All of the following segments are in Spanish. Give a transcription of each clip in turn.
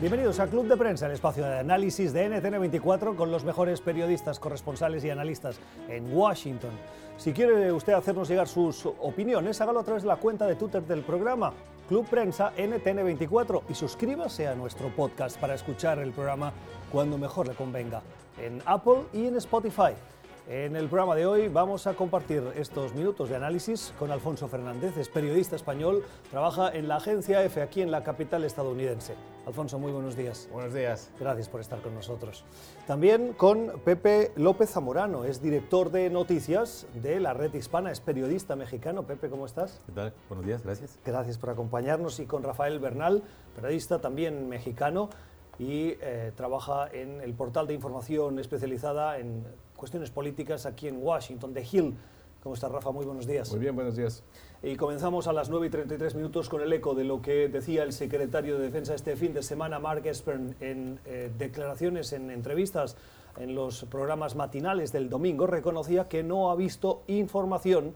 Bienvenidos a Club de Prensa, el espacio de análisis de NTN24 con los mejores periodistas, corresponsales y analistas en Washington. Si quiere usted hacernos llegar sus opiniones, hágalo a través de la cuenta de Twitter del programa Club Prensa NTN24 y suscríbase a nuestro podcast para escuchar el programa cuando mejor le convenga en Apple y en Spotify. En el programa de hoy vamos a compartir estos minutos de análisis con Alfonso Fernández, es periodista español, trabaja en la agencia EFE aquí en la capital estadounidense. Alfonso, muy buenos días. Buenos días. Gracias por estar con nosotros. También con Pepe López Zamorano, es director de noticias de la red hispana, es periodista mexicano. Pepe, ¿cómo estás? ¿Qué tal? Buenos días, gracias. Gracias por acompañarnos y con Rafael Bernal, periodista también mexicano y eh, trabaja en el portal de información especializada en cuestiones políticas aquí en Washington, The Hill. ¿Cómo está Rafa? Muy buenos días. Muy bien, buenos días. Y comenzamos a las 9 y 33 minutos con el eco de lo que decía el secretario de Defensa este fin de semana, Mark Esper, en eh, declaraciones, en entrevistas en los programas matinales del domingo, reconocía que no ha visto información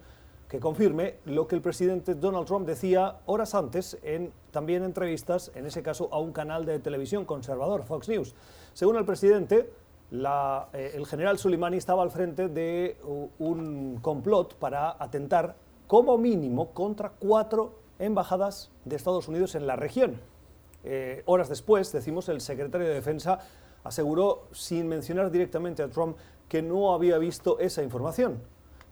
que confirme lo que el presidente Donald Trump decía horas antes en también entrevistas, en ese caso a un canal de televisión conservador, Fox News. Según el presidente, eh, el general Soleimani estaba al frente de un complot para atentar como mínimo contra cuatro embajadas de Estados Unidos en la región. Eh, horas después, decimos, el secretario de Defensa aseguró, sin mencionar directamente a Trump, que no había visto esa información.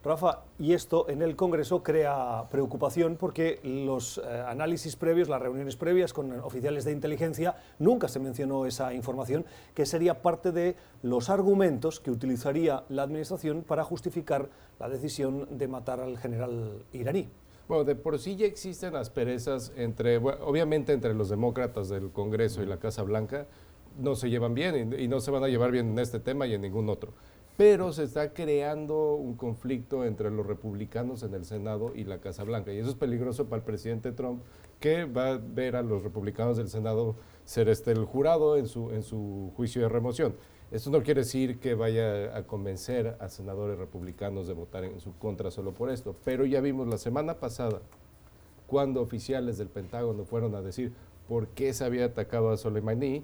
Rafa, y esto en el Congreso crea preocupación porque los eh, análisis previos, las reuniones previas con oficiales de inteligencia, nunca se mencionó esa información, que sería parte de los argumentos que utilizaría la Administración para justificar la decisión de matar al general iraní. Bueno, de por sí ya existen asperezas entre, obviamente entre los demócratas del Congreso y la Casa Blanca, no se llevan bien y no se van a llevar bien en este tema y en ningún otro pero se está creando un conflicto entre los republicanos en el Senado y la Casa Blanca. Y eso es peligroso para el presidente Trump, que va a ver a los republicanos del Senado ser este el jurado en su, en su juicio de remoción. Esto no quiere decir que vaya a convencer a senadores republicanos de votar en su contra solo por esto, pero ya vimos la semana pasada cuando oficiales del Pentágono fueron a decir por qué se había atacado a Soleimani,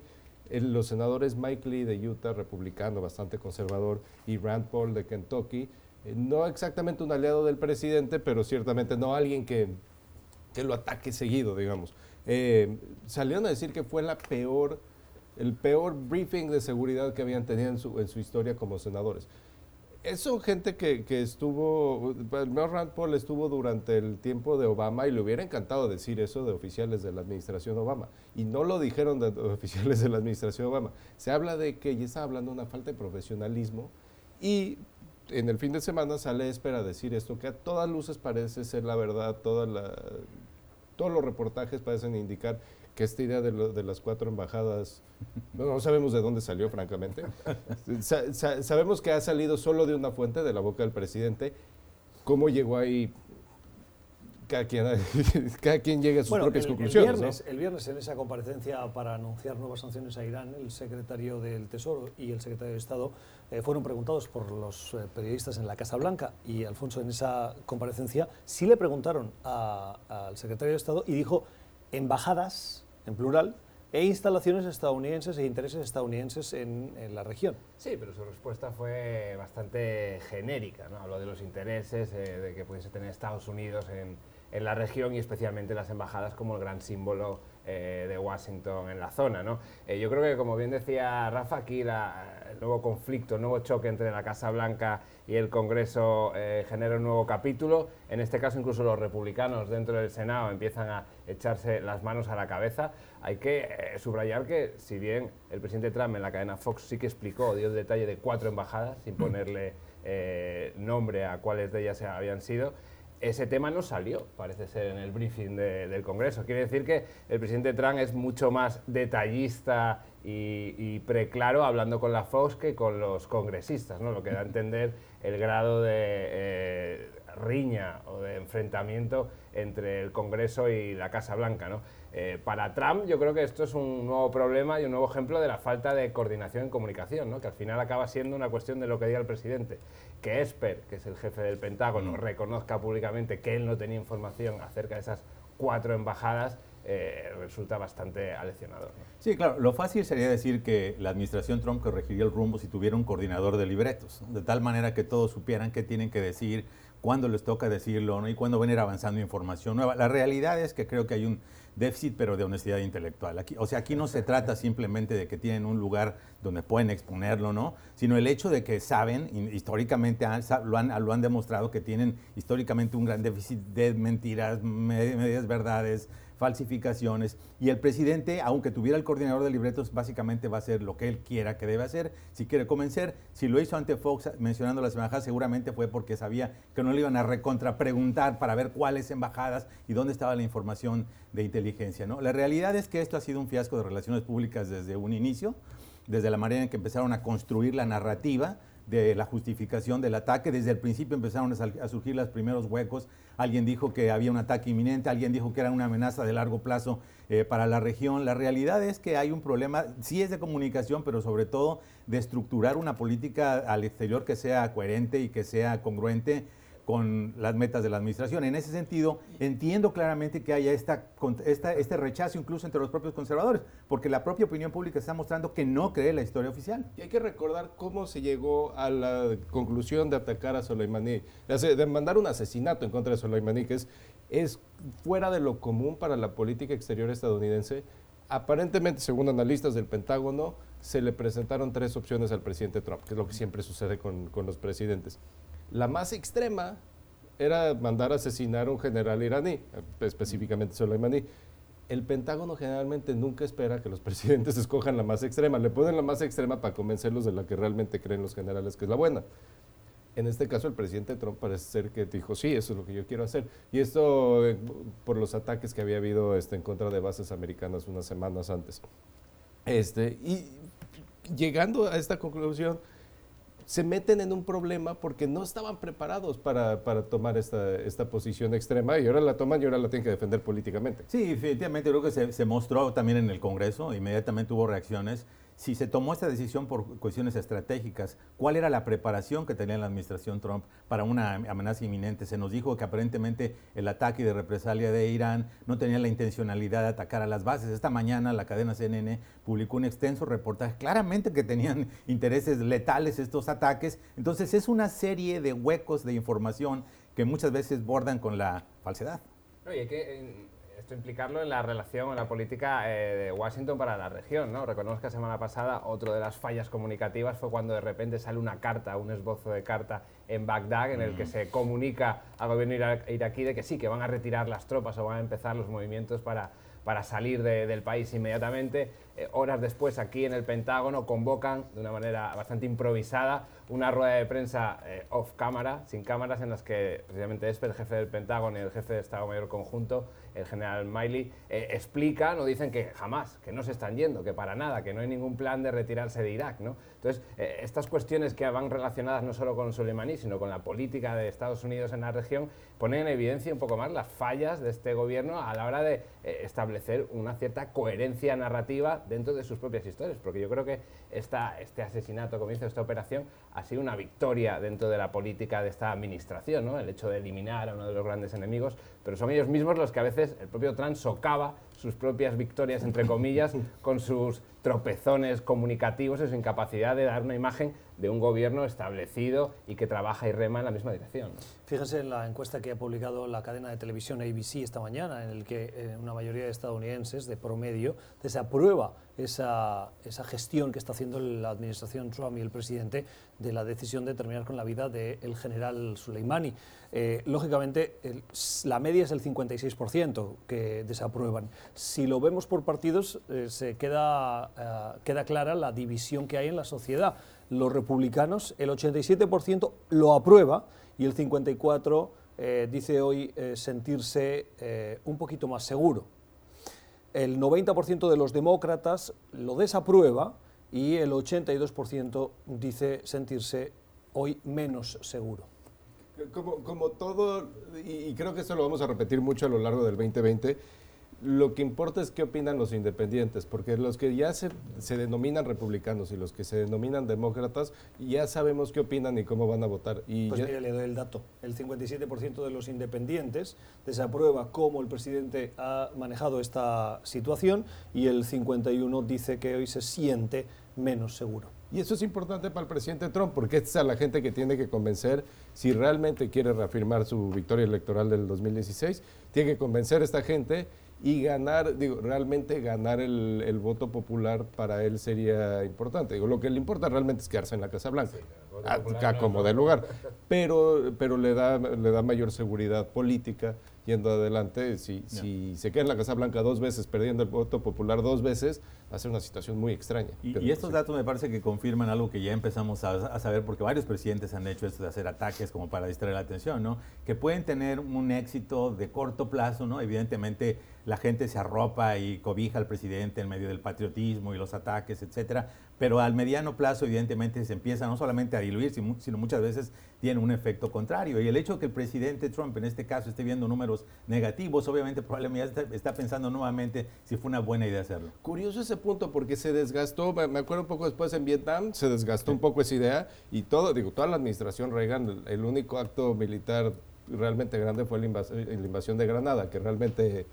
los senadores Mike Lee de Utah, republicano, bastante conservador, y Rand Paul de Kentucky, eh, no exactamente un aliado del presidente, pero ciertamente no alguien que, que lo ataque seguido, digamos. Eh, salieron a decir que fue la peor, el peor briefing de seguridad que habían tenido en su, en su historia como senadores es son gente que, que estuvo, Mel Rand Paul estuvo durante el tiempo de Obama y le hubiera encantado decir eso de oficiales de la administración Obama. Y no lo dijeron de, oficiales de la administración Obama. Se habla de que ya está hablando de una falta de profesionalismo y en el fin de semana sale espera decir esto, que a todas luces parece ser la verdad, toda todos los reportajes parecen indicar que esta idea de, las cuatro embajadas, no sabemos de dónde salió, francamente. sabemos que ha salido solo de una fuente, de la boca del presidente. ¿Cómo llegó ahí? Cada quien, cada quien llega a sus propias conclusiones. El viernes, el viernes, en esa comparecencia para anunciar nuevas sanciones a Irán, el secretario del Tesoro y el secretario de Estado eh, fueron preguntados por los eh, periodistas en la Casa Blanca y Alfonso en esa comparecencia sí le preguntaron al secretario de Estado y dijo embajadas en plural, e instalaciones estadounidenses e intereses estadounidenses en, la región. Sí, pero su respuesta fue bastante genérica. ¿no? Habló de los intereses eh, de que pudiese tener Estados Unidos en, en, la región y especialmente las embajadas como el gran símbolo eh, de Washington en la zona. ¿no? Eh, yo creo que, como bien decía Rafa, aquí la, el nuevo conflicto, el nuevo choque entre la Casa Blanca y el Congreso genera un nuevo capítulo. En este caso, incluso los republicanos dentro del Senado empiezan a echarse las manos a la cabeza. Hay que eh, subrayar que, si bien el presidente Trump en la cadena Fox sí que explicó, dio el detalle de cuatro embajadas, sin ponerle eh, nombre a cuáles de ellas habían sido, ese tema no salió, parece ser, en el briefing del Congreso. Quiere decir que el presidente Trump es mucho más detallista y, preclaro hablando con la Fox que con los congresistas, ¿no? lo que da a entender el grado de eh, riña o de enfrentamiento entre el Congreso y la Casa Blanca. ¿no? Eh, para Trump yo creo que esto es un nuevo problema y un nuevo ejemplo de la falta de coordinación en comunicación, ¿no? que al final acaba siendo una cuestión de lo que diga el presidente. Que Esper, que es el jefe del Pentágono, mm. reconozca públicamente que él no tenía información acerca de esas cuatro embajadas, eh, resulta bastante aleccionador. Sí, claro, lo fácil sería decir que la administración Trump corregiría el rumbo si tuviera un coordinador de libretos, de tal manera que todos supieran qué tienen que decir, cuándo les toca decirlo ¿no? y cuándo van a ir avanzando información nueva. La realidad es que creo que hay un déficit, pero de honestidad intelectual. Aquí, o sea, aquí no se trata simplemente de que tienen un lugar donde pueden exponerlo, ¿no? Sino el hecho de que saben, históricamente lo, han, lo han demostrado, que tienen históricamente un gran déficit de mentiras, medias verdades, falsificaciones. Y el presidente, aunque tuviera el coordinador de libretos, básicamente va a hacer lo que él quiera que debe hacer. Si quiere convencer, si lo hizo ante Fox mencionando las embajadas, seguramente fue porque sabía que no le iban a recontrapreguntar para ver cuáles embajadas y dónde estaba la información de inteligencia. ¿no? La realidad es que esto ha sido un fiasco de relaciones públicas desde un inicio, desde la manera en que empezaron a construir la narrativa de la justificación del ataque. Desde el principio empezaron a surgir los primeros huecos. Alguien dijo que había un ataque inminente, alguien dijo que era una amenaza de largo plazo eh, para la región. La realidad es que hay un problema, sí es de comunicación, pero sobre todo de estructurar una política al exterior que sea coherente y que sea congruente con las metas de la administración. En ese sentido, entiendo claramente que haya esta, este rechazo incluso entre los propios conservadores, porque la propia opinión pública está mostrando que no cree la historia oficial. Y hay que recordar cómo se llegó a la conclusión de atacar a Soleimani, de mandar un asesinato en contra de Soleimani, que es, es fuera de lo común para la política exterior estadounidense. Aparentemente, según analistas del Pentágono, se le presentaron tres opciones al presidente Trump, que es lo que siempre sucede con, con los presidentes la más extrema era mandar asesinar a un general iraní, específicamente Soleimani. El Pentágono generalmente nunca espera que los presidentes escojan la más extrema, le ponen la más extrema para convencerlos de la que realmente creen los generales que es la buena. En este caso, el presidente Trump parece ser que dijo, sí, eso es lo que yo quiero hacer. Y esto eh, por los ataques que había habido este, en contra de bases americanas unas semanas antes. Este, y llegando a esta conclusión, se meten en un problema porque no estaban preparados para, para tomar esta, esta, posición extrema y ahora la toman y ahora la tienen que defender políticamente. Sí, efectivamente, creo que se, se mostró también en el Congreso, inmediatamente hubo reacciones si se tomó esta decisión por cuestiones estratégicas, ¿cuál era la preparación que tenía la administración Trump para una amenaza inminente? Se nos dijo que aparentemente el ataque de represalia de Irán no tenía la intencionalidad de atacar a las bases. Esta mañana la cadena CNN publicó un extenso reportaje claramente que tenían intereses letales estos ataques. Entonces es una serie de huecos de información que muchas veces bordan con la falsedad. Oye, que implicarlo en la relación, en la política eh, de Washington para la región. ¿no? Recordemos que la semana pasada otro de las fallas comunicativas fue cuando de repente sale una carta, un esbozo de carta en Bagdad en el que se comunica al gobierno iraquí de que sí, que van a retirar las tropas o van a empezar los movimientos para, para salir del país inmediatamente. Eh, horas después, aquí en el Pentágono, convocan de una manera bastante improvisada una rueda de prensa eh, off cámara, sin cámaras, en las que precisamente Esper, el jefe del Pentágono y el jefe de Estado Mayor Conjunto, el general Miley, eh, explican o dicen que jamás, que no se están yendo, que para nada, que no hay ningún plan de retirarse de Irak. ¿no? Entonces, eh, estas cuestiones que van relacionadas no solo con Soleimani, sino con la política de Estados Unidos en la región, región ponen en evidencia un poco más las fallas de este gobierno a la hora de eh, establecer una cierta coherencia narrativa dentro de sus propias historias. Porque yo creo que esta, este asesinato, como dice esta operación, ha sido una victoria dentro de la política de esta administración, ¿no? el hecho de eliminar a uno de los grandes enemigos, pero son ellos mismos los que a veces el propio Trump socava sus propias victorias, entre comillas, con sus tropezones comunicativos y su incapacidad de dar una imagen de un gobierno establecido y que trabaja y rema en la misma dirección. Fíjense en la encuesta que ha publicado la cadena de televisión ABC esta mañana, en el que eh, una mayoría de estadounidenses, de promedio, desaprueba esa, esa gestión que está haciendo la administración Trump y el presidente de la decisión de terminar con la vida del general Soleimani. Eh, lógicamente, la media es el 56% que desaprueban. Si lo vemos por partidos, eh, se queda, queda clara la división que hay en la sociedad los republicanos, el 87% lo aprueba y el 54% eh, dice hoy eh, sentirse eh, un poquito más seguro. El 90% de los demócratas lo desaprueba y el 82% dice sentirse hoy menos seguro. Como, como todo, y creo que esto lo vamos a repetir mucho a lo largo del 2020, lo que importa es qué opinan los independientes, porque los que ya se, se, denominan republicanos y los que se denominan demócratas, ya sabemos qué opinan y cómo van a votar. Y pues mire, le doy el dato. El 57% de los independientes desaprueba cómo el presidente ha manejado esta situación y el 51% dice que hoy se siente menos seguro. Y eso es importante para el presidente Trump, porque esta es a la gente que tiene que convencer si realmente quiere reafirmar su victoria electoral del 2016, tiene que convencer a esta gente y ganar, digo, realmente ganar el, voto popular para él sería importante. Digo, lo que le importa realmente es quedarse en la Casa Blanca, acá como de lugar, pero, pero le, da, le da mayor seguridad política yendo adelante. Si, si se queda en la Casa Blanca dos veces, perdiendo el voto popular dos veces, va a ser una situación muy extraña. Y, estos datos me parece que confirman algo que ya empezamos a, saber, porque varios presidentes han hecho esto de hacer ataques como para distraer la atención, ¿no? Que pueden tener un éxito de corto plazo, ¿no? Evidentemente la gente se arropa y cobija al presidente en medio del patriotismo y los ataques, etcétera, pero al mediano plazo evidentemente se empieza no solamente a diluir, sino muchas veces tiene un efecto contrario. Y el hecho de que el presidente Trump en este caso esté viendo números negativos, obviamente probablemente está, pensando nuevamente si fue una buena idea hacerlo. Curioso ese punto porque se desgastó, me acuerdo un poco después en Vietnam, se desgastó un poco esa idea y todo, digo, toda la administración Reagan, el único acto militar realmente grande fue la, invasión de Granada, que realmente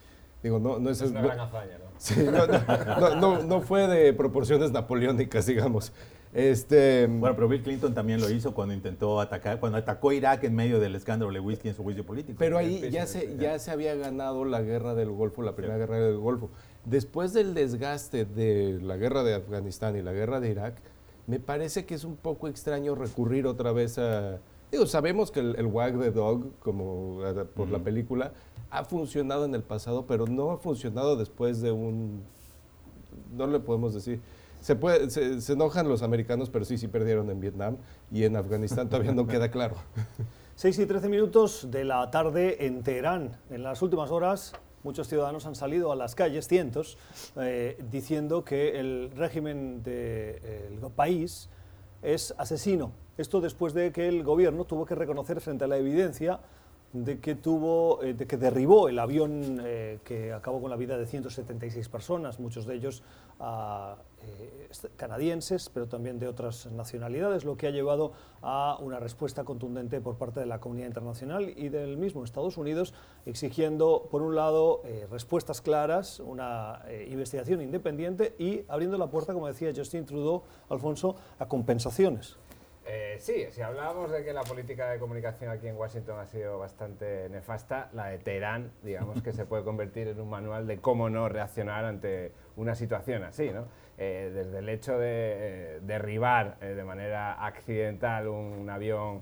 Digo, no, no es, una gran hazaña, ¿no? Sí, no, no, no, fue de proporciones napoleónicas, digamos. Este, bueno, pero Bill Clinton también lo hizo cuando intentó atacar, cuando atacó Irak en medio del escándalo de Lewinsky en su juicio político. Pero ahí ya se, ya se había ganado la guerra del Golfo, la primera guerra del Golfo. Después del desgaste de la guerra de Afganistán y la guerra de Irak, me parece que es un poco extraño recurrir otra vez a... Digo, sabemos que el, Wag the Dog, como por la película, ha funcionado en el pasado, pero no ha funcionado después de un... No le podemos decir se, puede, se, enojan los americanos, pero sí, sí perdieron en Vietnam y en Afganistán todavía no queda claro. 6 y 13 minutos de la tarde en Teherán. En las últimas horas, muchos ciudadanos han salido a las calles, cientos, eh, diciendo que el régimen del país es asesino. Esto después de que el gobierno tuvo que reconocer frente a la evidencia de que tuvo, eh, de que derribó el avión eh, que acabó con la vida de 176 personas, muchos de ellos ah, eh, canadienses, pero también de otras nacionalidades, lo que ha llevado a una respuesta contundente por parte de la comunidad internacional y del mismo Estados Unidos, exigiendo, por un lado, respuestas claras, una investigación independiente y abriendo la puerta, como decía Justin Trudeau, Alfonso, a compensaciones. Eh, sí, si hablábamos de que la política de comunicación aquí en Washington ha sido bastante nefasta, la de Teherán, digamos que se puede convertir en un manual de cómo no reaccionar ante una situación así, ¿no? Eh, desde el hecho de eh, derribar de manera accidental un, avión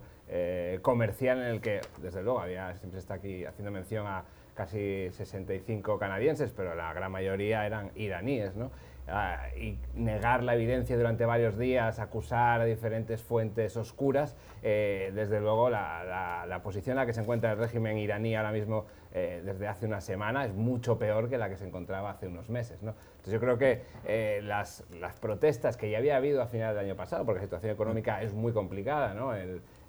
comercial en el que, desde luego, había, siempre está aquí haciendo mención a casi 65 canadienses, pero la gran mayoría eran iraníes, ¿no? Ah, y negar la evidencia durante varios días, acusar a diferentes fuentes oscuras, eh, desde luego la, la, posición en la que se encuentra el régimen iraní ahora mismo eh, desde hace una semana es mucho peor que la que se encontraba hace unos meses. ¿no? Entonces yo creo que eh, las, las, protestas que ya había habido a finales del año pasado, porque la situación económica es muy complicada, ¿no?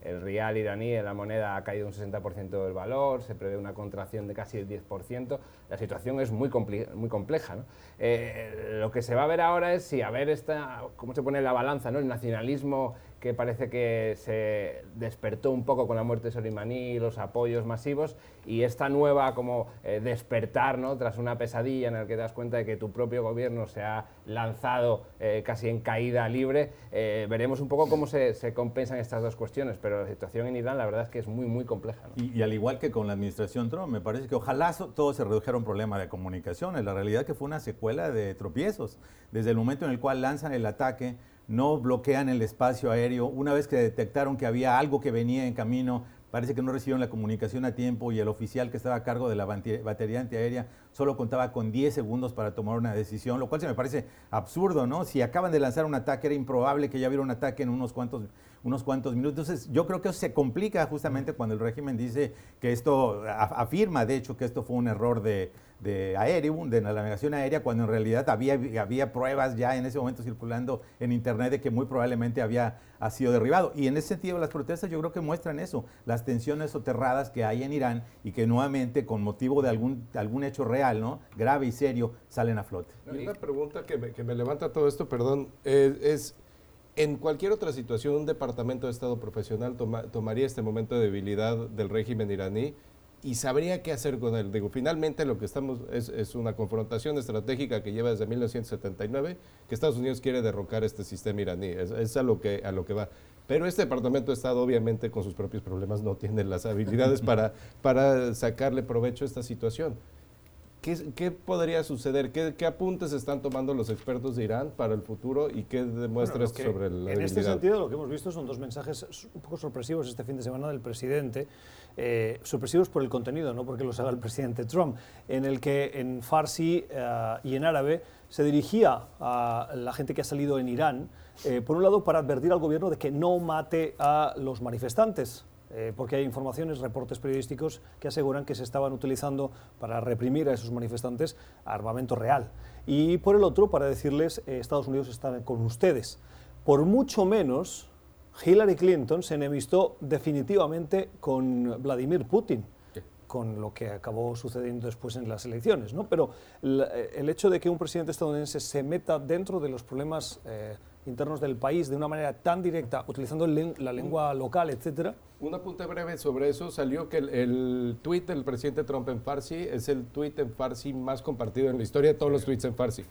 El real iraní, la moneda ha caído un 60% del valor, se prevé una contracción de casi el 10%. La situación es muy, muy compleja. Eh, lo que se va a ver ahora es si a ver esta, cómo se pone la balanza, ¿no? el nacionalismo que parece que se despertó un poco con la muerte de Soleimani, los apoyos masivos, y esta nueva como eh, despertar, ¿no? tras una pesadilla en la que te das cuenta de que tu propio gobierno se ha lanzado eh, casi en caída libre, eh, veremos un poco cómo se, compensan estas dos cuestiones, pero la situación en Irán la verdad es que es muy, muy compleja. Y, al igual que con la administración Trump, me parece que ojalá todo se redujera a un problema de comunicaciones, la realidad que fue una secuela de tropiezos, desde el momento en el cual lanzan el ataque, no bloquean el espacio aéreo. Una vez que detectaron que había algo que venía en camino, parece que no recibieron la comunicación a tiempo y el oficial que estaba a cargo de la batería antiaérea solo contaba con 10 segundos para tomar una decisión, lo cual se me parece absurdo, ¿no? Si acaban de lanzar un ataque, era improbable que ya hubiera un ataque en unos cuantos, unos cuantos minutos. Entonces, yo creo que eso se complica justamente cuando el régimen dice que esto, afirma de hecho que esto fue un error de, de aéreo, de la navegación aérea, cuando en realidad había, había pruebas ya en ese momento circulando en Internet de que muy probablemente había ha sido derribado. Y en ese sentido las protestas yo creo que muestran eso, las tensiones soterradas que hay en Irán y que nuevamente con motivo de algún, algún hecho real, ¿no? grave y serio, salen a flote. Una pregunta que me, levanta todo esto, perdón, es, en cualquier otra situación un departamento de Estado profesional tomaría este momento de debilidad del régimen iraní y sabría qué hacer con él. Digo, finalmente lo que estamos es, una confrontación estratégica que lleva desde 1979, que Estados Unidos quiere derrocar este sistema iraní, es, a, lo que, a lo que va. Pero este Departamento de Estado, obviamente, con sus propios problemas, no tiene las habilidades para, para sacarle provecho a esta situación. ¿Qué, podría suceder? ¿Qué, apuntes están tomando los expertos de Irán para el futuro y qué demuestra esto sobre la En este sentido, lo que hemos visto son dos mensajes un poco sorpresivos este fin de semana del presidente, eh, sorpresivos por el contenido, no porque los haga el presidente Trump, en el que en farsi eh, y en árabe se dirigía a la gente que ha salido en Irán, eh, por un lado para advertir al gobierno de que no mate a los manifestantes, eh, porque hay informaciones, reportes periodísticos que aseguran que se estaban utilizando para reprimir a esos manifestantes armamento real. Y por el otro, para decirles, eh, Estados Unidos está con ustedes. Por mucho menos, Hillary Clinton se enemistó definitivamente con Vladimir Putin con lo que acabó sucediendo después en las elecciones. ¿no? Pero eh, el, hecho de que un presidente estadounidense se meta dentro de los problemas internos del país de una manera tan directa, utilizando la lengua local, etcétera. Un apunte breve sobre eso. Salió que el, el tuit del presidente Trump en Farsi es el tuit en Farsi más compartido en la historia de todos los tweets en Farsi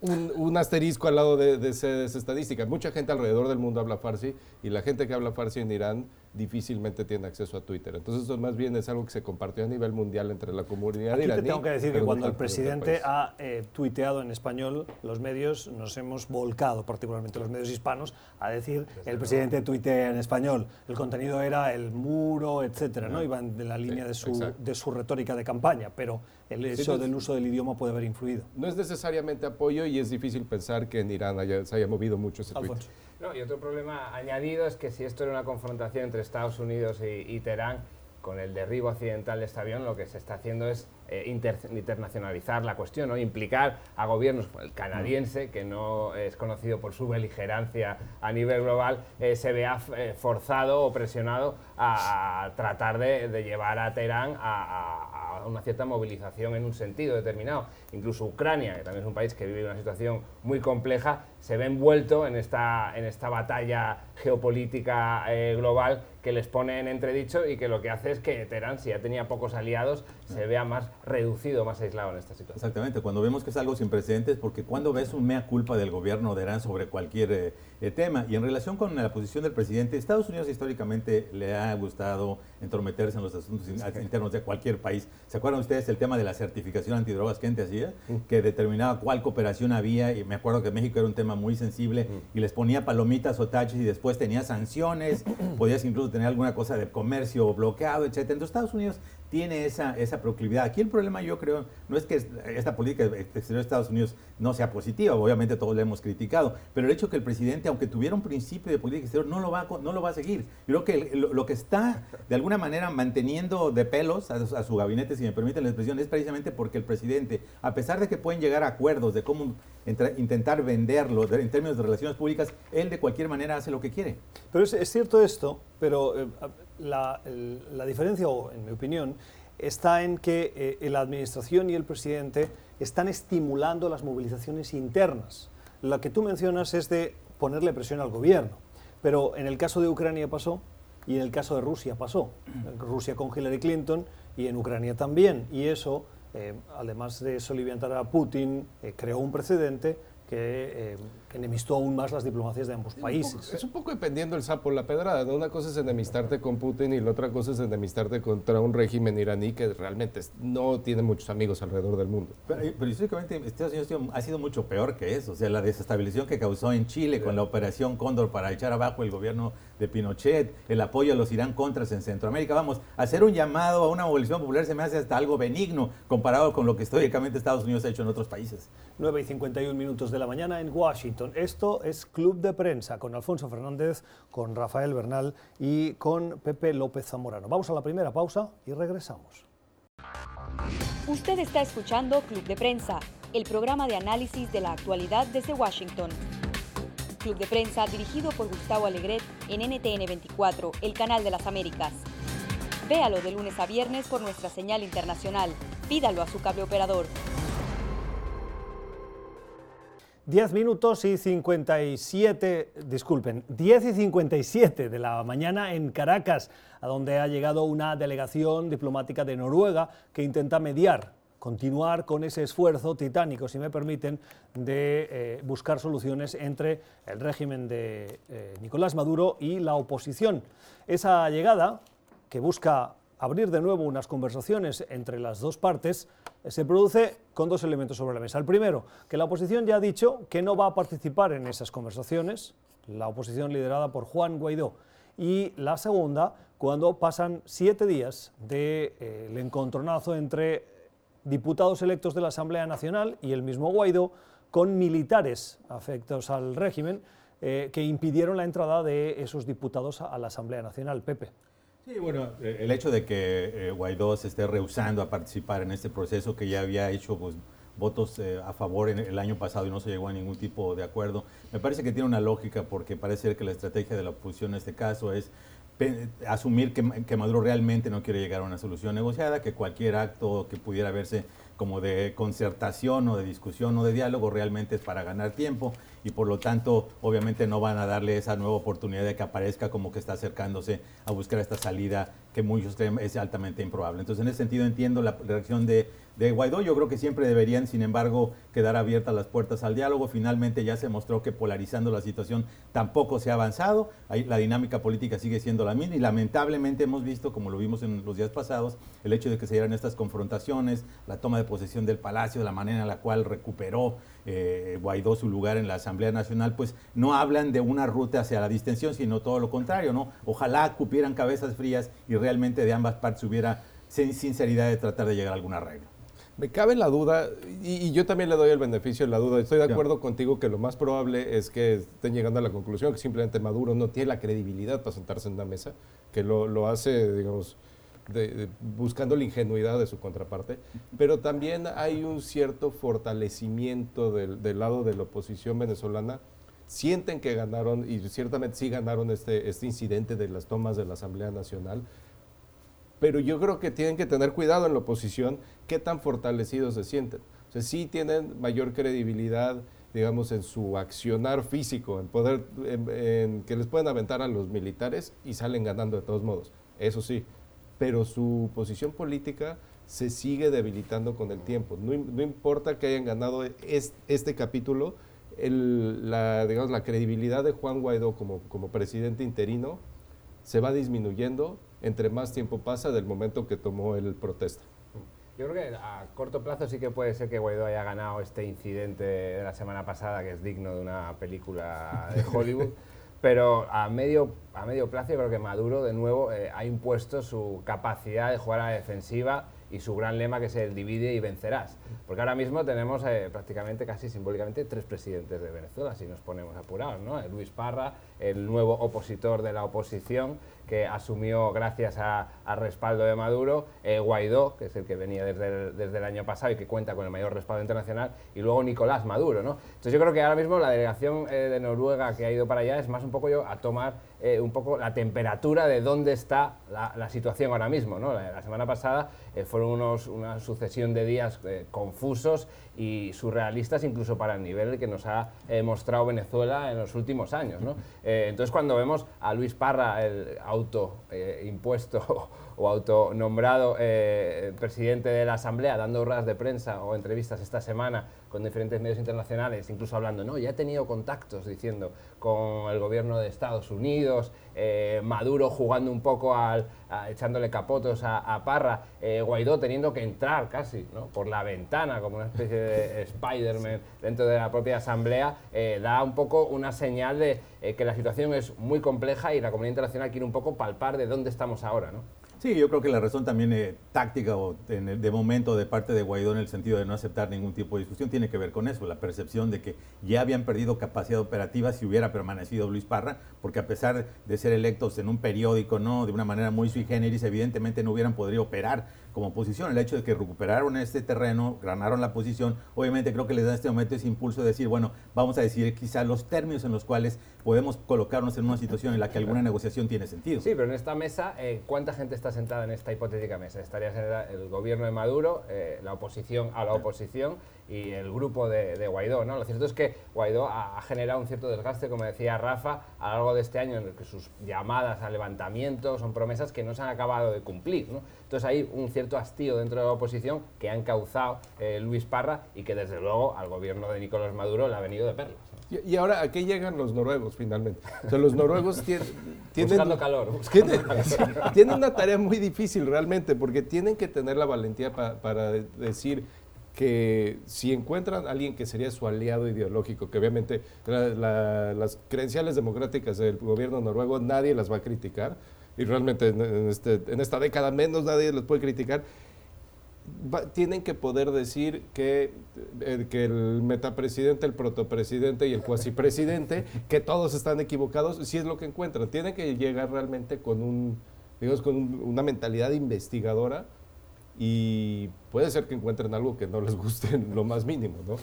un, asterisco al lado de, esa, estadística. Mucha gente alrededor del mundo habla farsi y la gente que habla farsi en Irán difícilmente tiene acceso a Twitter. Entonces eso más bien es algo que se compartió a nivel mundial entre la comunidad Aquí iraní. Te tengo que decir que cuando el presidente ha eh, tuiteado en español, los medios nos hemos volcado, particularmente los medios hispanos, a decir el presidente tuitea en español. El contenido era el muro, etcétera, ¿no? Iban de la línea de, su, de su retórica de campaña, pero el hecho del uso del idioma puede haber influido. No es necesariamente apoyo y es difícil pensar que en Irán se haya movido mucho ese tweet. No, y otro problema añadido es que si esto era una confrontación entre Estados Unidos y, Teherán, con el derribo accidental de este avión, lo que se está haciendo es eh, internacionalizar la cuestión, ¿no? implicar a gobiernos como el canadiense, que no es conocido por su beligerancia a nivel global, eh, se vea eh, forzado o presionado a, tratar de, llevar a Teherán a una cierta movilización en un sentido determinado. Incluso Ucrania, que también es un país que vive una situación muy compleja, se ve envuelto en esta, en esta batalla geopolítica eh, global que les pone en entredicho y que lo que hace es que Teherán, si ya tenía pocos aliados, se vea más reducido, más aislado en esta situación. Exactamente, cuando vemos que es algo sin precedentes, porque cuando ves un mea culpa del gobierno de Irán sobre cualquier eh, eh, tema, y en relación con la posición del presidente, Estados Unidos históricamente le ha gustado entrometerse en los asuntos internos de cualquier país. ¿Se acuerdan ustedes el tema de la certificación antidrogas que antes hacía? Que determinaba cuál cooperación había, y me acuerdo que México era un tema muy sensible, y les ponía palomitas o taches y después tenía sanciones, podías incluso tener alguna cosa de comercio bloqueado, etc. Entonces Estados Unidos tiene esa, esa proclividad. Aquí el problema yo creo no es que esta política exterior de Estados Unidos no sea positiva, obviamente todos la hemos criticado, pero el hecho que el presidente, aunque tuviera un principio de política exterior, no lo va a, no lo va a seguir. Yo creo que lo, que está de alguna manera manteniendo de pelos a, su gabinete, si me permiten la expresión, es precisamente porque el presidente, a pesar de que pueden llegar a acuerdos de cómo intentar venderlo en términos de relaciones públicas, él de cualquier manera hace lo que quiere. Pero es, es cierto esto, pero eh, la, la, diferencia, o en mi opinión, está en que eh, la administración y el presidente están estimulando las movilizaciones internas. La que tú mencionas es de ponerle presión al gobierno, pero en el caso de Ucrania pasó y en el caso de Rusia pasó. Rusia con Hillary Clinton y en Ucrania también. Y eso, eh, además de soliviantar a Putin, creó un precedente que enemistó aún más las diplomacias de ambos países. es un poco dependiendo el sapo la pedrada. ¿no? Una cosa es enemistarte con Putin y la otra cosa es enemistarte contra un régimen iraní que realmente no tiene muchos amigos alrededor del mundo. Pero, históricamente Estados Unidos ha sido mucho peor que eso. O sea, la desestabilización que causó en Chile con la operación Cóndor para echar abajo el gobierno de Pinochet, el apoyo a los Irán Contras en Centroamérica. Vamos, hacer un llamado a una movilización popular se me hace hasta algo benigno comparado con lo que históricamente Estados Unidos ha hecho en otros países. 9 y 51 minutos de la mañana en Washington. Esto es Club de Prensa con Alfonso Fernández, con Rafael Bernal y con Pepe López Zamorano. Vamos a la primera pausa y regresamos. Usted está escuchando Club de Prensa, el programa de análisis de la actualidad desde Washington. Club de Prensa dirigido por Gustavo Alegret en NTN 24, el canal de las Américas. Véalo de lunes a viernes por nuestra señal internacional. Pídalo a su cable operador. 10 minutos y 57, disculpen, 10 y 57 de la mañana en Caracas, a donde ha llegado una delegación diplomática de Noruega que intenta mediar, continuar con ese esfuerzo titánico, si me permiten, de eh, buscar soluciones entre el régimen de eh, Nicolás Maduro y la oposición. Esa llegada, que busca abrir de nuevo unas conversaciones entre las dos partes, se produce con dos elementos sobre la mesa. El primero, que la oposición ya ha dicho que no va a participar en esas conversaciones, la oposición liderada por Juan Guaidó. Y la segunda, cuando pasan siete días del de, eh, encontronazo entre diputados electos de la Asamblea Nacional y el mismo Guaidó con militares afectos al régimen eh, que impidieron la entrada de esos diputados a la Asamblea Nacional. Pepe. Sí, bueno, eh, el hecho de que eh, Guaidó se esté rehusando a participar en este proceso que ya había hecho pues, votos eh, a favor en el año pasado y no se llegó a ningún tipo de acuerdo, me parece que tiene una lógica porque parece que la estrategia de la oposición en este caso es asumir que, que Maduro realmente no quiere llegar a una solución negociada, que cualquier acto que pudiera verse como de concertación o de discusión o de diálogo realmente es para ganar tiempo y por lo tanto obviamente no van a darle esa nueva oportunidad de que aparezca como que está acercándose a buscar esta salida que muchos creen es altamente improbable. Entonces en ese sentido entiendo la reacción de, de Guaidó, yo creo que siempre deberían sin embargo quedar abiertas las puertas al diálogo, finalmente ya se mostró que polarizando la situación tampoco se ha avanzado, Ahí la dinámica política sigue siendo la misma y lamentablemente hemos visto, como lo vimos en los días pasados, el hecho de que se dieran estas confrontaciones, la toma de posesión del palacio, la manera en la cual recuperó eh, Guaidó su lugar en la Asamblea Nacional, pues no hablan de una ruta hacia la distensión, sino todo lo contrario, ¿no? Ojalá cupieran cabezas frías y realmente de ambas partes hubiera sinceridad de tratar de llegar a algún arreglo. Me cabe la duda, y, yo también le doy el beneficio de la duda. Estoy de acuerdo contigo que lo más probable es que estén llegando a la conclusión que simplemente Maduro no tiene la credibilidad para sentarse en una mesa, que lo, lo hace, digamos, buscando la ingenuidad de su contraparte, pero también hay un cierto fortalecimiento del, del, lado de la oposición venezolana. Sienten que ganaron, y ciertamente sí ganaron este, este incidente de las tomas de la Asamblea Nacional, pero yo creo que tienen que tener cuidado en la oposición qué tan fortalecidos se sienten. O sea, sí tienen mayor credibilidad, digamos, en su accionar físico, en poder, en que les pueden aventar a los militares y salen ganando de todos modos. Eso sí, pero su posición política se sigue debilitando con el tiempo. No, importa que hayan ganado este capítulo, la, digamos, la credibilidad de Juan Guaidó como, como presidente interino se va disminuyendo entre más tiempo pasa del momento que tomó el protesta. Yo creo que a corto plazo sí que puede ser que Guaidó haya ganado este incidente de la semana pasada, que es digno de una película de Hollywood. Pero a medio, a medio plazo yo creo que Maduro de nuevo eh, ha impuesto su capacidad de jugar a la defensiva y su gran lema que es el divide y vencerás. Porque ahora mismo tenemos eh, prácticamente casi simbólicamente tres presidentes de Venezuela, si nos ponemos apurados, ¿no? Luis Parra, el nuevo opositor de la oposición, que asumió gracias al respaldo de Maduro, eh, Guaidó, que es el que venía desde el, desde el año pasado y que cuenta con el mayor respaldo internacional, y luego Nicolás Maduro. ¿no? Entonces yo creo que ahora mismo la delegación eh, de Noruega que ha ido para allá es más un poco yo a tomar eh, un poco la temperatura de dónde está la, situación ahora mismo. ¿no? La, semana pasada fueron unos, una sucesión de días confusos y surrealistas incluso para el nivel que nos ha mostrado Venezuela en los últimos años. ¿no? entonces cuando vemos a Luis Parra, el auto eh, impuesto o autonombrado eh, presidente de la Asamblea dando ruedas de prensa o entrevistas esta semana con diferentes medios internacionales, incluso hablando, no, ya he tenido contactos diciendo con el gobierno de Estados Unidos, eh, Maduro jugando un poco al, echándole capotos a, Parra, eh, Guaidó teniendo que entrar casi ¿no? por la ventana como una especie de Spider-Man dentro de la propia Asamblea, eh, da un poco una señal de que la situación es muy compleja y la comunidad internacional quiere un poco palpar de dónde estamos ahora. ¿no? Sí, yo creo que la razón también eh, táctica o de momento de parte de Guaidó en el sentido de no aceptar ningún tipo de discusión tiene que ver con eso, la percepción de que ya habían perdido capacidad operativa si hubiera permanecido Luis Parra, porque a pesar de ser electos en un periódico, no, de una manera muy sui generis, evidentemente no hubieran podido operar como oposición. El hecho de que recuperaron este terreno, ganaron la posición, obviamente creo que les da en este momento ese impulso de decir, bueno, vamos a decir quizá los términos en los cuales podemos colocarnos en una situación en la que alguna negociación tiene sentido. Sí, pero en esta mesa, eh, ¿cuánta gente está sentada en esta hipotética mesa? Estaría el gobierno de Maduro, eh, la oposición a la oposición y el grupo de, Guaidó. ¿no? Lo cierto es que Guaidó ha, generado un cierto desgaste, como decía Rafa, a lo largo de este año en el que sus llamadas a levantamiento son promesas que no se han acabado de cumplir. ¿no? Entonces hay un cierto hastío dentro de la oposición que ha encauzado eh, Luis Parra y que desde luego al gobierno de Nicolás Maduro le ha venido de perlas. Y, ahora, ¿a qué llegan los noruegos finalmente? O sea, los noruegos tienen... Buscando calor. Tienen, una tarea muy difícil realmente porque tienen que tener la valentía para decir que si encuentran a alguien que sería su aliado ideológico, que obviamente las credenciales democráticas del gobierno noruego nadie las va a criticar, y realmente en, este, en esta década menos nadie las puede criticar, tienen que poder decir que, eh, que el metapresidente, el protopresidente y el cuasipresidente, que todos están equivocados, si es lo que encuentran. Tienen que llegar realmente con, un, digamos, con una mentalidad investigadora y puede ser que encuentren algo que no les guste en lo más mínimo, ¿no?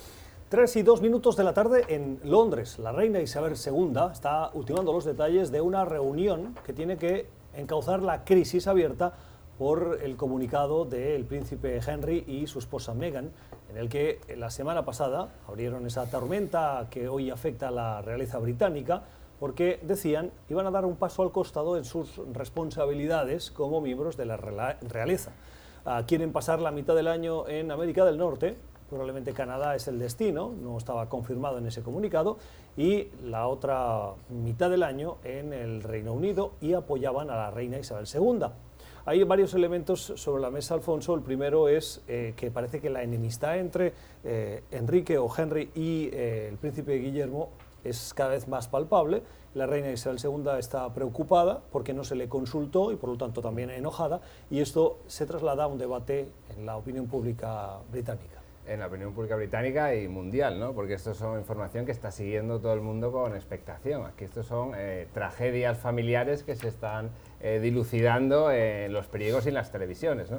Tres y dos minutos de la tarde en Londres. La reina Isabel II está ultimando los detalles de una reunión que tiene que encauzar la crisis abierta por el comunicado del príncipe Henry y su esposa Meghan, en el que la semana pasada abrieron esa tormenta que hoy afecta a la realeza británica, porque decían iban a dar un paso al costado en sus responsabilidades como miembros de la realeza quieren pasar la mitad del año en América del Norte, probablemente Canadá es el destino, no estaba confirmado en ese comunicado, y la otra mitad del año en el Reino Unido y apoyaban a la reina Isabel II. Hay varios elementos sobre la mesa, Alfonso. El primero es eh, que parece que la enemistad entre eh, Enrique o Henry y eh, el príncipe Guillermo es cada vez más palpable. La reina Isabel II está preocupada porque no se le consultó y por lo tanto también enojada y esto se traslada a un debate en la opinión pública británica en la opinión pública británica y mundial, ¿no? porque esto es información que está siguiendo todo el mundo con expectación. Aquí estos son eh, tragedias familiares que se están eh, dilucidando en los periódicos y en las televisiones.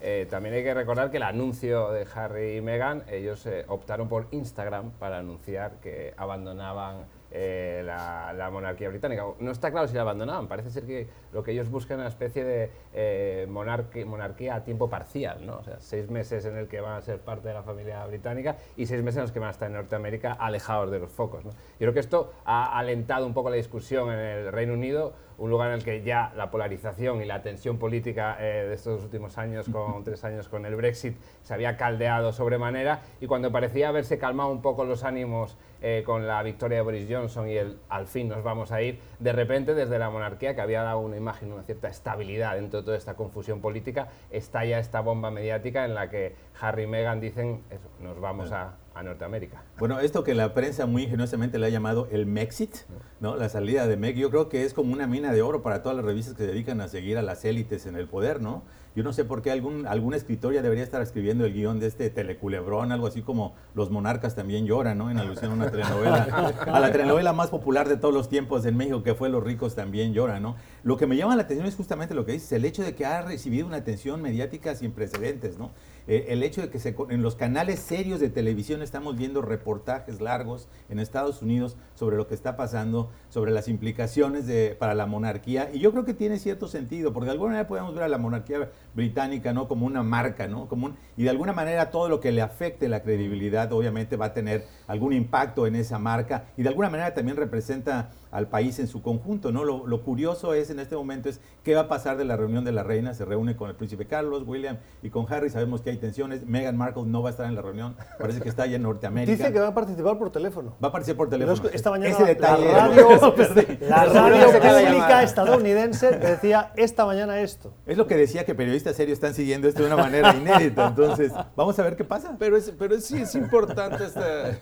Eh, también hay que recordar que el anuncio de Harry y Meghan, ellos optaron por Instagram para anunciar que abandonaban eh, la, monarquía británica. No está claro si la abandonaban, parece ser que lo que ellos buscan es una especie de eh, monarquía, a tiempo parcial, ¿no? o sea, seis meses en el que van a ser parte de la familia británica y seis meses en los que van a estar en Norteamérica alejados de los focos. ¿no? Yo creo que esto ha alentado un poco la discusión en el Reino Unido, un lugar en el que ya la polarización y la tensión política eh, de estos últimos años, con tres años con el Brexit, se había caldeado sobremanera y cuando parecía haberse calmado un poco los ánimos eh, con la victoria de Boris Johnson y el al fin nos vamos a ir, de repente desde la monarquía, que había dado una imagen, una cierta estabilidad dentro de toda esta confusión política, estalla esta bomba mediática en la que Harry y Meghan dicen, eso, nos vamos a, Norteamérica. Bueno, esto que la prensa muy ingeniosamente le ha llamado el Mexit, ¿no? la salida de Meg, yo creo que es como una mina de oro para todas las revistas que se dedican a seguir a las élites en el poder, ¿no? Yo no sé por qué algún, algún escritor ya debería estar escribiendo el guion de este teleculebrón, algo así como Los monarcas también lloran, ¿no? En alusión a una telenovela, a la telenovela más popular de todos los tiempos en México, que fue Los ricos también lloran, ¿no? Lo que me llama la atención es justamente lo que dices, el hecho de que ha recibido una atención mediática sin precedentes, ¿no? Eh, el hecho de que se, en los canales serios de televisión estamos viendo reportajes largos en Estados Unidos sobre lo que está pasando, sobre las implicaciones de, para la monarquía, y yo creo que tiene cierto sentido, porque de alguna manera podemos ver a la monarquía británica no como una marca, ¿no? Como y de alguna manera todo lo que le afecte la credibilidad obviamente va a tener algún impacto en esa marca, y de alguna manera también representa al país en su conjunto. ¿no? Lo, curioso es en este momento es qué va a pasar de la reunión de la reina. Se reúne con el príncipe Carlos, William y con Harry. Sabemos que hay tensiones. Meghan Markle no va a estar en la reunión. Parece que está allá en Norteamérica. Dice que va a participar por teléfono. Va a participar por teléfono. esta mañana Ese detalle, la radio, la radio pública estadounidense decía esta mañana esto. Es lo que decía que periodistas serios están siguiendo esto de una manera inédita. Entonces, vamos a ver qué pasa. Pero, es, pero sí es importante esta...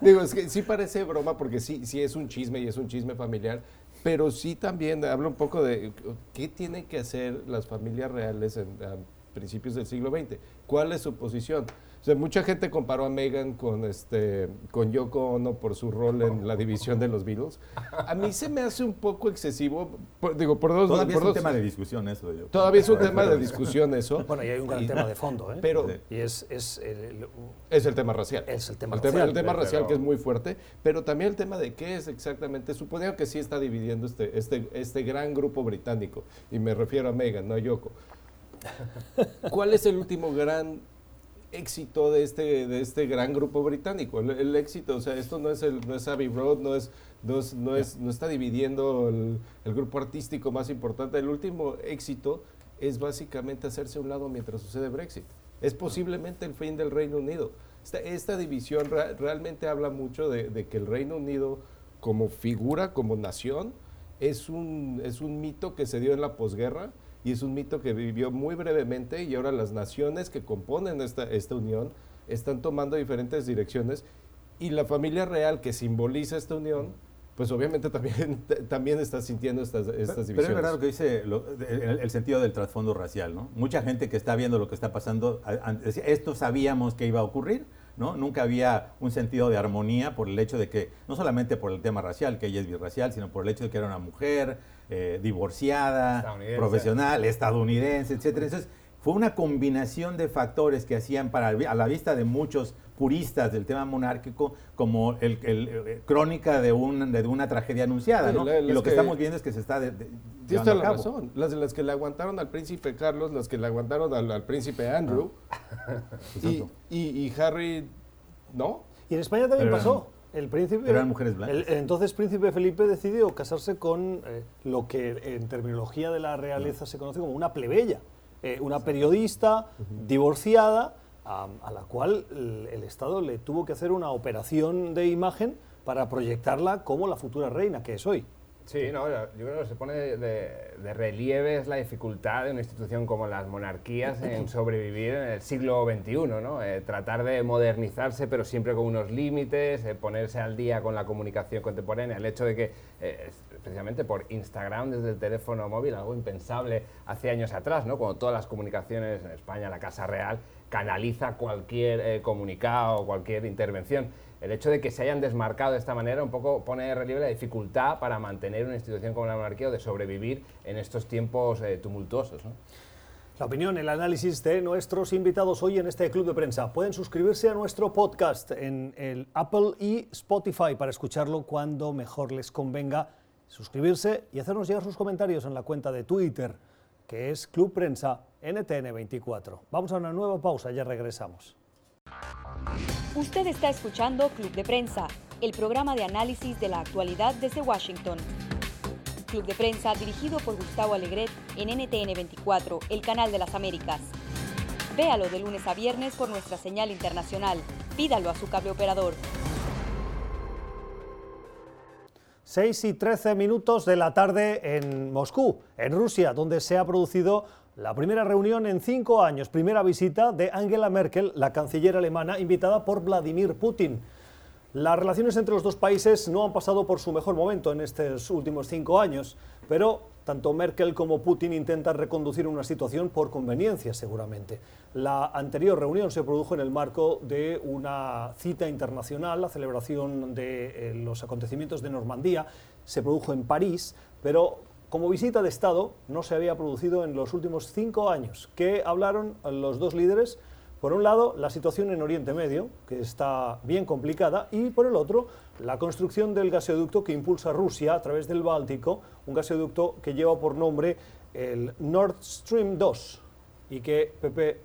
Digo, es que sí parece broma porque sí, sí es un chisme y es un chisme familiar, pero sí también habla un poco de qué tienen que hacer las familias reales en, a principios del siglo XX, cuál es su posición. O sea, mucha gente comparó a Megan con, este, con Yoko Ono por su rol en la división de los Beatles. A mí se me hace un poco excesivo, por- digo, por dos... Todavía por es un dos- tema de discusión eso. Yo. Todavía es un tema de discusión eso. Bueno, y hay un gran tema de fondo, ¿eh? Pero y es, es el- el- es el tema racial. Es el tema el racial, el tema pero- racial que es muy fuerte, pero también el tema de qué es exactamente, suponiendo que sí está dividiendo este, este, este gran grupo británico, y me refiero a Megan, no a Yoko. ¿Cuál es el último gran éxito de este, de este gran grupo británico? El, el éxito, o sea, esto no es, el, no es Abbey Road, no es... No, es- no, es- no está dividiendo el, el grupo artístico más importante. El último éxito es básicamente hacerse a un lado mientras sucede Brexit. Es posiblemente el fin del Reino Unido. Esta, esta división ra- realmente habla mucho de, de que el Reino Unido como figura, como nación, es un, es un mito que se dio en la posguerra y es un mito que vivió muy brevemente y ahora las naciones que componen esta, esta unión están tomando diferentes direcciones y la familia real que simboliza esta unión, pues obviamente también, también está sintiendo estas, estas Pero divisiones. es verdad lo que dice lo- el, el sentido del trasfondo racial, ¿no? Mucha gente que está viendo lo que está pasando, decía, esto sabíamos que iba a ocurrir, ¿no? Nunca había un sentido de armonía por el hecho de que, no solamente por el tema racial, que ella es birracial, sino por el hecho de que era una mujer eh, divorciada, Estadounidense. profesional, estadounidense, etcétera. Entonces, fue una combinación de factores que hacían para a la vista de muchos puristas del tema monárquico como el, el- eh, crónica de, un, de una tragedia anunciada, Sí, ¿no? la- y lo que, que- estamos viendo es que se está de- de- Tienes toda la cabo. razón. Las, las que le aguantaron al príncipe Carlos, las que le aguantaron al, al príncipe Andrew. y, Exacto. y- y Harry, ¿no? Y en España también Pero pasó. El príncipe, pero eran mujeres blancas. El, entonces príncipe Felipe decidió casarse con eh, lo que en terminología de la realeza se conoce como una plebeya, eh, una periodista divorciada a, a la cual el, el Estado le tuvo que hacer una operación de imagen para proyectarla como la futura reina que es hoy. Sí, no, yo creo que se pone de, de relieve es la dificultad de una institución como las monarquías en sobrevivir en el siglo XXI, ¿no? Eh, tratar de modernizarse, pero siempre con unos límites, eh, ponerse al día con la comunicación contemporánea. El hecho de que, eh, especialmente por Instagram desde el teléfono móvil, algo impensable hace años atrás, ¿no? Cuando todas las comunicaciones en España, la Casa Real, canaliza cualquier comunicado, cualquier intervención. El hecho de que se hayan desmarcado de esta manera un poco pone de relieve la dificultad para mantener una institución como la monarquía o de sobrevivir en estos tiempos eh, tumultuosos. La opinión, el análisis de nuestros invitados hoy en este club de prensa. Pueden suscribirse a nuestro podcast en el Apple y Spotify para escucharlo cuando mejor les convenga. Suscribirse y hacernos llegar sus comentarios en la cuenta de Twitter, que es Club Prensa NTN24. Vamos a una nueva pausa, ya regresamos. Usted está escuchando Club de Prensa, el programa de análisis de la actualidad desde Washington. Club de Prensa dirigido por Gustavo Alegret en NTN 24, el canal de las Américas. Véalo de lunes a viernes por nuestra señal internacional. Pídalo a su cable operador. 6 y 13 minutos de la tarde en Moscú, en Rusia, donde se ha producido la primera reunión en cinco años, primera visita de Angela Merkel, la canciller alemana, invitada por Vladimir Putin. Las relaciones entre los dos países no han pasado por su mejor momento en estos últimos cinco años, pero tanto Merkel como Putin intentan reconducir una situación por conveniencia, seguramente. La anterior reunión se produjo en el marco de una cita internacional, la celebración de eh, los acontecimientos de Normandía, se produjo en París, pero como visita de Estado no se había producido en los últimos cinco años. ¿Qué hablaron los dos líderes? Por un lado, la situación en Oriente Medio, que está bien complicada, y por el otro, la construcción del gasoducto que impulsa Rusia a través del Báltico, un gasoducto que lleva por nombre el Nord Stream 2 y que Pepe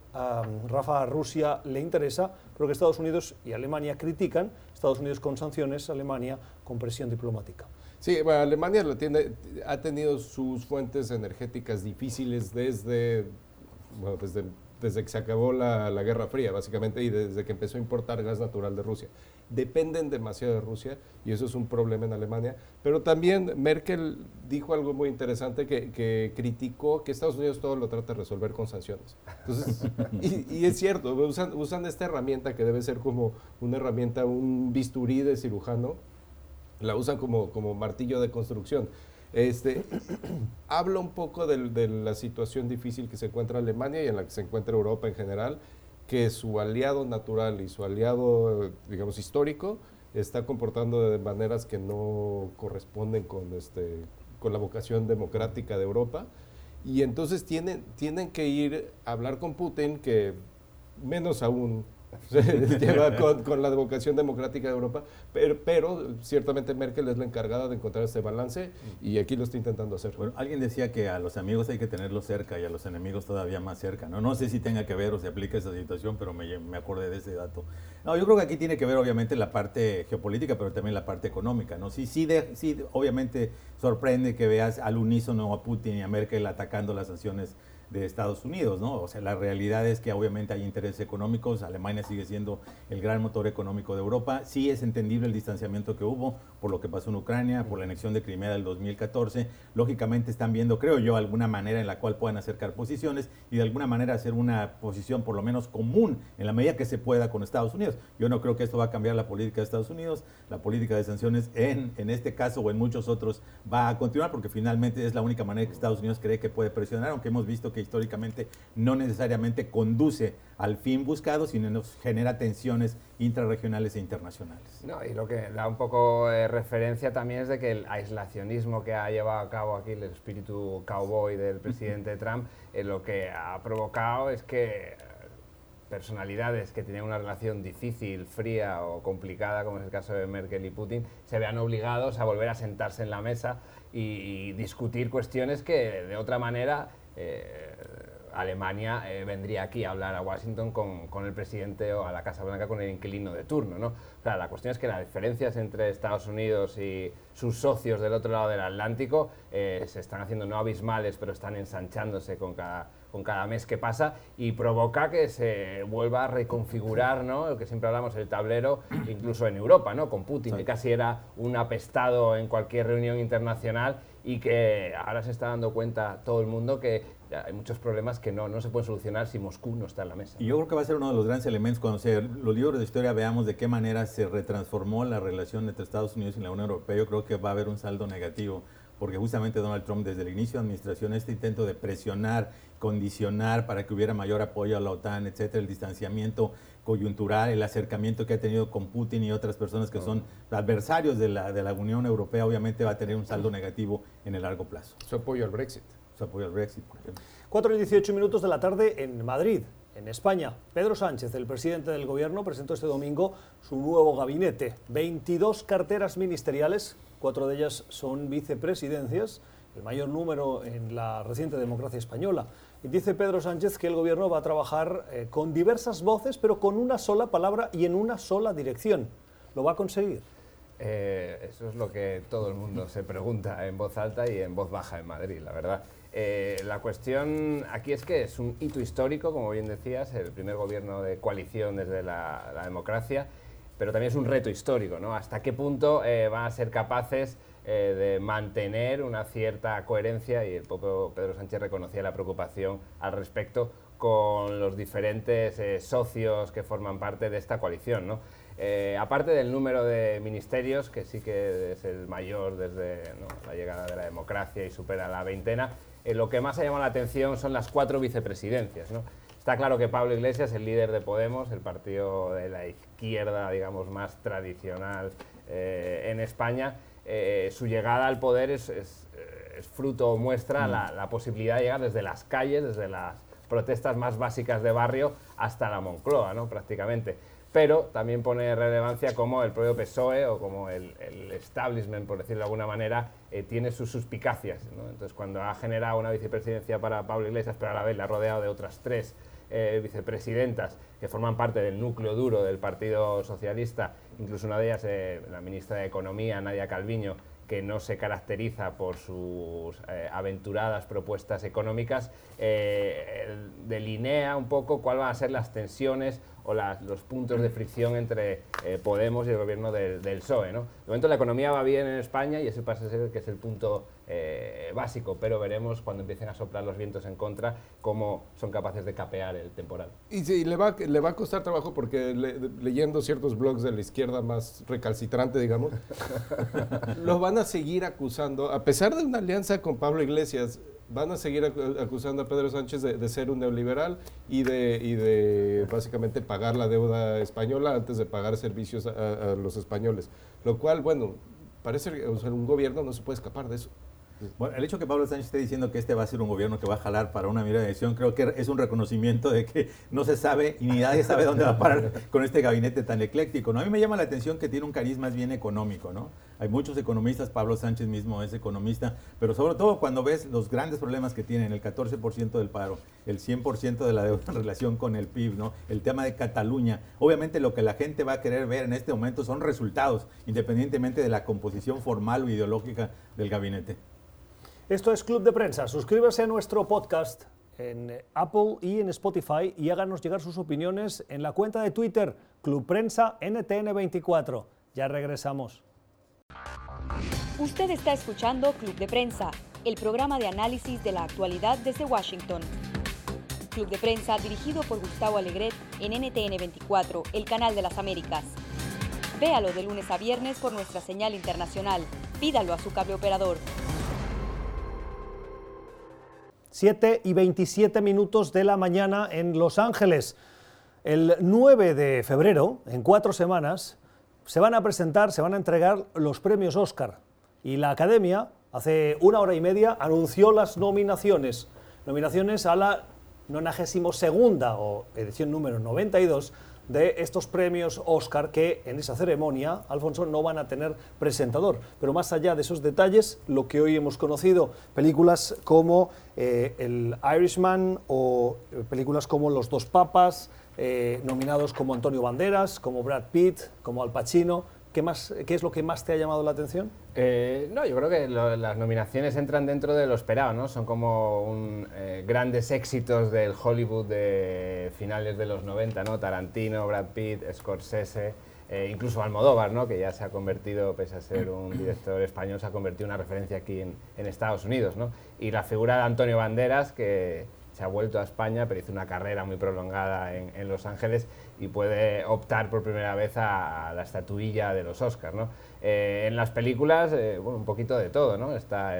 Rafa Rusia le interesa, pero que Estados Unidos y Alemania critican, Estados Unidos con sanciones, Alemania con presión diplomática. Sí, bueno, Alemania lo tiene, ha tenido sus fuentes energéticas difíciles desde, bueno, desde, desde que se acabó la, la, Guerra Fría, básicamente, y desde que empezó a importar gas natural de Rusia. Dependen demasiado de Rusia y eso es un problema en Alemania. Pero también Merkel dijo algo muy interesante que, que criticó que Estados Unidos todo lo trata de resolver con sanciones. Entonces, y, y, es cierto, usan, usan esta herramienta que debe ser como una herramienta, un bisturí de cirujano, la usan como, como martillo de construcción. Este, habla un poco de, de, la situación difícil que se encuentra Alemania y en la que se encuentra Europa en general que su aliado natural y su aliado, digamos, histórico, está comportando de maneras que no corresponden con, este, con la vocación democrática de Europa. Y entonces tienen, tienen que ir a hablar con Putin, que menos aún lleva con, la vocación democrática de Europa, pero, pero, ciertamente Merkel es la encargada de encontrar este balance y aquí lo está intentando hacer. Bueno, alguien decía que a los amigos hay que tenerlos cerca y a los enemigos todavía más cerca. No, no sé si tenga que ver o se aplica esa situación, pero me, me acordé de ese dato. No, yo creo que aquí tiene que ver obviamente la parte geopolítica, pero también la parte económica. ¿no? Sí, sí, sí obviamente sorprende que veas al unísono a Putin y a Merkel atacando las sanciones de Estados Unidos, ¿no? O sea, la realidad es que obviamente hay intereses económicos, Alemania sigue siendo el gran motor económico de Europa, sí es entendible el distanciamiento que hubo por lo que pasó en Ucrania, por la anexión de Crimea del 2014, lógicamente están viendo, creo yo, alguna manera en la cual puedan acercar posiciones y de alguna manera hacer una posición por lo menos común en la medida que se pueda con Estados Unidos. Yo no creo que esto va a cambiar la política de Estados Unidos, la política de sanciones en, en este caso o en muchos otros va a continuar porque finalmente es la única manera que Estados Unidos cree que puede presionar, aunque hemos visto que históricamente no necesariamente conduce al fin buscado, sino nos genera tensiones intrarregionales e internacionales. No, y lo que da un poco de referencia también es de que el aislacionismo que ha llevado a cabo aquí el espíritu cowboy del presidente Trump, eh, lo que ha provocado es que personalidades que tenían una relación difícil, fría o complicada, como es el caso de Merkel y Putin, se vean obligados a volver a sentarse en la mesa y, discutir cuestiones que de otra manera eh, Alemania eh, vendría aquí a hablar a Washington con, con, el presidente o a la Casa Blanca con el inquilino de turno. ¿no? O sea, la cuestión es que las diferencias entre Estados Unidos y sus socios del otro lado del Atlántico eh, se están haciendo no abismales, pero están ensanchándose con cada, con cada mes que pasa y provoca que se vuelva a reconfigurar, ¿no? Lo que siempre hablamos, el tablero, incluso en Europa, ¿no? Con Putin, que casi era un apestado en cualquier reunión internacional y que ahora se está dando cuenta todo el mundo que hay muchos problemas que no, no se pueden solucionar si Moscú no está en la mesa. Y yo creo que va a ser uno de los grandes elementos cuando se, los libros de historia veamos de qué manera se retransformó la relación entre Estados Unidos y la Unión Europea. Yo creo que va a haber un saldo negativo porque justamente Donald Trump desde el inicio de administración, este intento de presionar, condicionar para que hubiera mayor apoyo a la OTAN, etcétera, el distanciamiento coyuntural, el acercamiento que ha tenido con Putin y otras personas que son adversarios de la, de la Unión Europea, obviamente va a tener un saldo negativo en el largo plazo. Su apoyo al Brexit su apoyo al Brexit, por ejemplo. 4 y 18 minutos de la tarde en Madrid, en España. Pedro Sánchez, el presidente del gobierno, presentó este domingo su nuevo gabinete. 22 carteras ministeriales, cuatro de ellas son vicepresidencias, el mayor número en la reciente democracia española. Y dice Pedro Sánchez que el gobierno va a trabajar eh, con diversas voces, pero con una sola palabra y en una sola dirección. ¿Lo va a conseguir? Eh, eso es lo que todo el mundo se pregunta en voz alta y en voz baja en Madrid, la verdad. Eh, la cuestión aquí es que es un hito histórico, como bien decías, el primer gobierno de coalición desde la, democracia, pero también es un reto histórico, ¿no? ¿Hasta qué punto eh, van a ser capaces eh, de mantener una cierta coherencia? Y el propio Pedro Sánchez reconocía la preocupación al respecto con los diferentes socios que forman parte de esta coalición, ¿no? aparte del número de ministerios, que sí que es el mayor desde la llegada de la democracia y supera la veintena, eh, lo que más ha llamado la atención son las cuatro vicepresidencias. Está claro que Pablo Iglesias, el líder de Podemos, el partido de la izquierda, digamos, más tradicional eh, en España, eh, su llegada al poder es, fruto o muestra la, la, posibilidad de llegar desde las calles, desde las protestas más básicas de barrio hasta la Moncloa, ¿no? prácticamente pero también pone relevancia como el propio PSOE o como el, establishment, por decirlo de alguna manera, eh, tiene sus suspicacias. Entonces, cuando ha generado una vicepresidencia para Pablo Iglesias, pero a la vez la ha rodeado de otras tres eh, vicepresidentas que forman parte del núcleo duro del Partido Socialista, incluso una de ellas, eh, la ministra de Economía, Nadia Calviño, que no se caracteriza por sus aventuradas propuestas económicas, delinea un poco cuáles van a ser las tensiones o los puntos de fricción entre eh, Podemos y el gobierno del, PSOE. ¿no? De momento la economía va bien en España y ese pasa a ser que es el punto eh, básico, pero veremos cuando empiecen a soplar los vientos en contra cómo son capaces de capear el temporal. Y le va, le va a costar trabajo porque leyendo ciertos blogs de la izquierda más recalcitrante, digamos, lo van a seguir acusando, a pesar de una alianza con Pablo Iglesias, van a seguir acusando a Pedro Sánchez de, ser un neoliberal y de, y de básicamente pagar la deuda española antes de pagar servicios a, los españoles. Lo cual, bueno, parece que un gobierno no se puede escapar de eso. Bueno, el hecho que Pablo Sánchez esté diciendo que este va a ser un gobierno que va a jalar para una mirada de elección, creo que es un reconocimiento de que no se sabe y ni nadie sabe dónde va a parar con este gabinete tan ecléctico. ¿no? A mí me llama la atención que tiene un cariz más bien económico. ¿no? Hay muchos economistas, Pablo Sánchez mismo es economista, pero sobre todo cuando ves los grandes problemas que tienen, el 14% del paro, el 100% de la deuda en relación con el PIB, ¿no? el tema de Cataluña, obviamente lo que la gente va a querer ver en este momento son resultados, independientemente de la composición formal o ideológica del gabinete. Esto es Club de Prensa. Suscríbase a nuestro podcast en Apple y en Spotify y háganos llegar sus opiniones en la cuenta de Twitter Club Prensa NTN24. Ya regresamos. Usted está escuchando Club de Prensa, el programa de análisis de la actualidad desde Washington. Club de Prensa dirigido por Gustavo Alegret en NTN 24, el canal de las Américas. Véalo de lunes a viernes por nuestra señal internacional. Pídalo a su cable operador. 7 y 27 minutos de la mañana en Los Ángeles. El 9 de febrero, en cuatro semanas, se van a presentar, se van a entregar los premios Oscar. Y la Academia, hace una hora y media, anunció las nominaciones. Nominaciones a la 92 o edición número 92 de estos premios Oscar que en esa ceremonia, Alfonso, no van a tener presentador. Pero más allá de esos detalles, lo que hoy hemos conocido, películas como eh, El Irishman o eh, películas como Los dos papas, eh, nominados como Antonio Banderas, como Brad Pitt, como Al Pacino, ¿Qué, más, ¿Qué es lo que más te ha llamado la atención? Eh, no, yo creo que las nominaciones entran dentro de lo esperado, ¿no? Son como un, eh, grandes éxitos del Hollywood de finales de los 90, ¿no? Tarantino, Brad Pitt, Scorsese, eh, incluso Almodóvar, ¿no? Que ya se ha convertido, pese a ser un director español, se ha convertido en una referencia aquí en, en Estados Unidos, ¿no? Y la figura de Antonio Banderas, que se ha vuelto a España, pero hizo una carrera muy prolongada en, en Los Ángeles y puede optar por primera vez a, la estatuilla de los Oscars. ¿no? Eh, en las películas, eh, bueno, un poquito de todo. ¿no? Está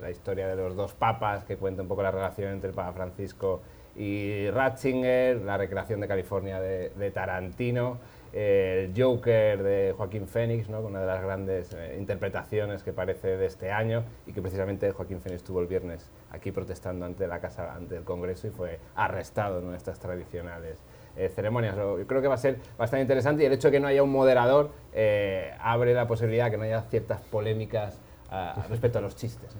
la historia de los dos papas, que cuenta un poco la relación entre el Papa Francisco y Ratzinger, la recreación de California de, Tarantino, el Joker de Joaquín Phoenix, ¿no? una de las grandes eh, interpretaciones que parece de este año y que precisamente Joaquín Phoenix estuvo el viernes aquí protestando ante la casa, ante el Congreso y fue arrestado en estas tradicionales eh, ceremonias. Yo creo que va a ser bastante interesante y el hecho de que no haya un moderador eh, abre la posibilidad de que no haya ciertas polémicas ah, respecto a los chistes.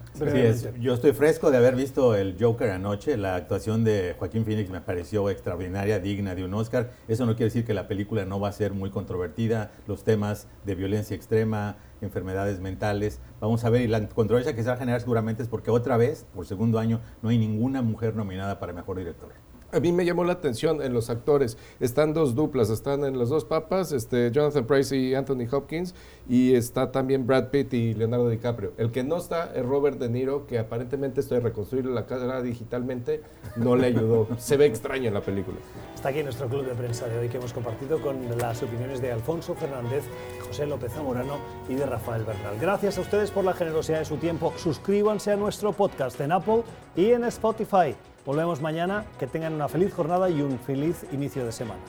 Yo estoy fresco de haber visto el Joker anoche. La actuación de Joaquín Phoenix me pareció extraordinaria, digna de un Oscar. Eso no quiere decir que la película no va a ser muy controvertida. Los temas de violencia extrema, enfermedades mentales. Vamos a ver, y la controversia que se va a generar seguramente es porque otra vez, por segundo año, no hay ninguna mujer nominada para mejor director. A mí me llamó la atención en los actores. Están dos duplas, están en los dos papas, este, Jonathan Price y Anthony Hopkins, y está también Brad Pitt y Leonardo DiCaprio. El que no está es Robert De Niro, que aparentemente estoy reconstruyendo la cara digitalmente, no le ayudó. Se ve extraño en la película. Está aquí nuestro club de prensa de hoy que hemos compartido con las opiniones de Alfonso Fernández, José López Zamorano y de Rafael Bernal. Gracias a ustedes por la generosidad de su tiempo. Suscríbanse a nuestro podcast en Apple y en Spotify. Volvemos mañana. Que tengan una feliz jornada y un feliz inicio de semana.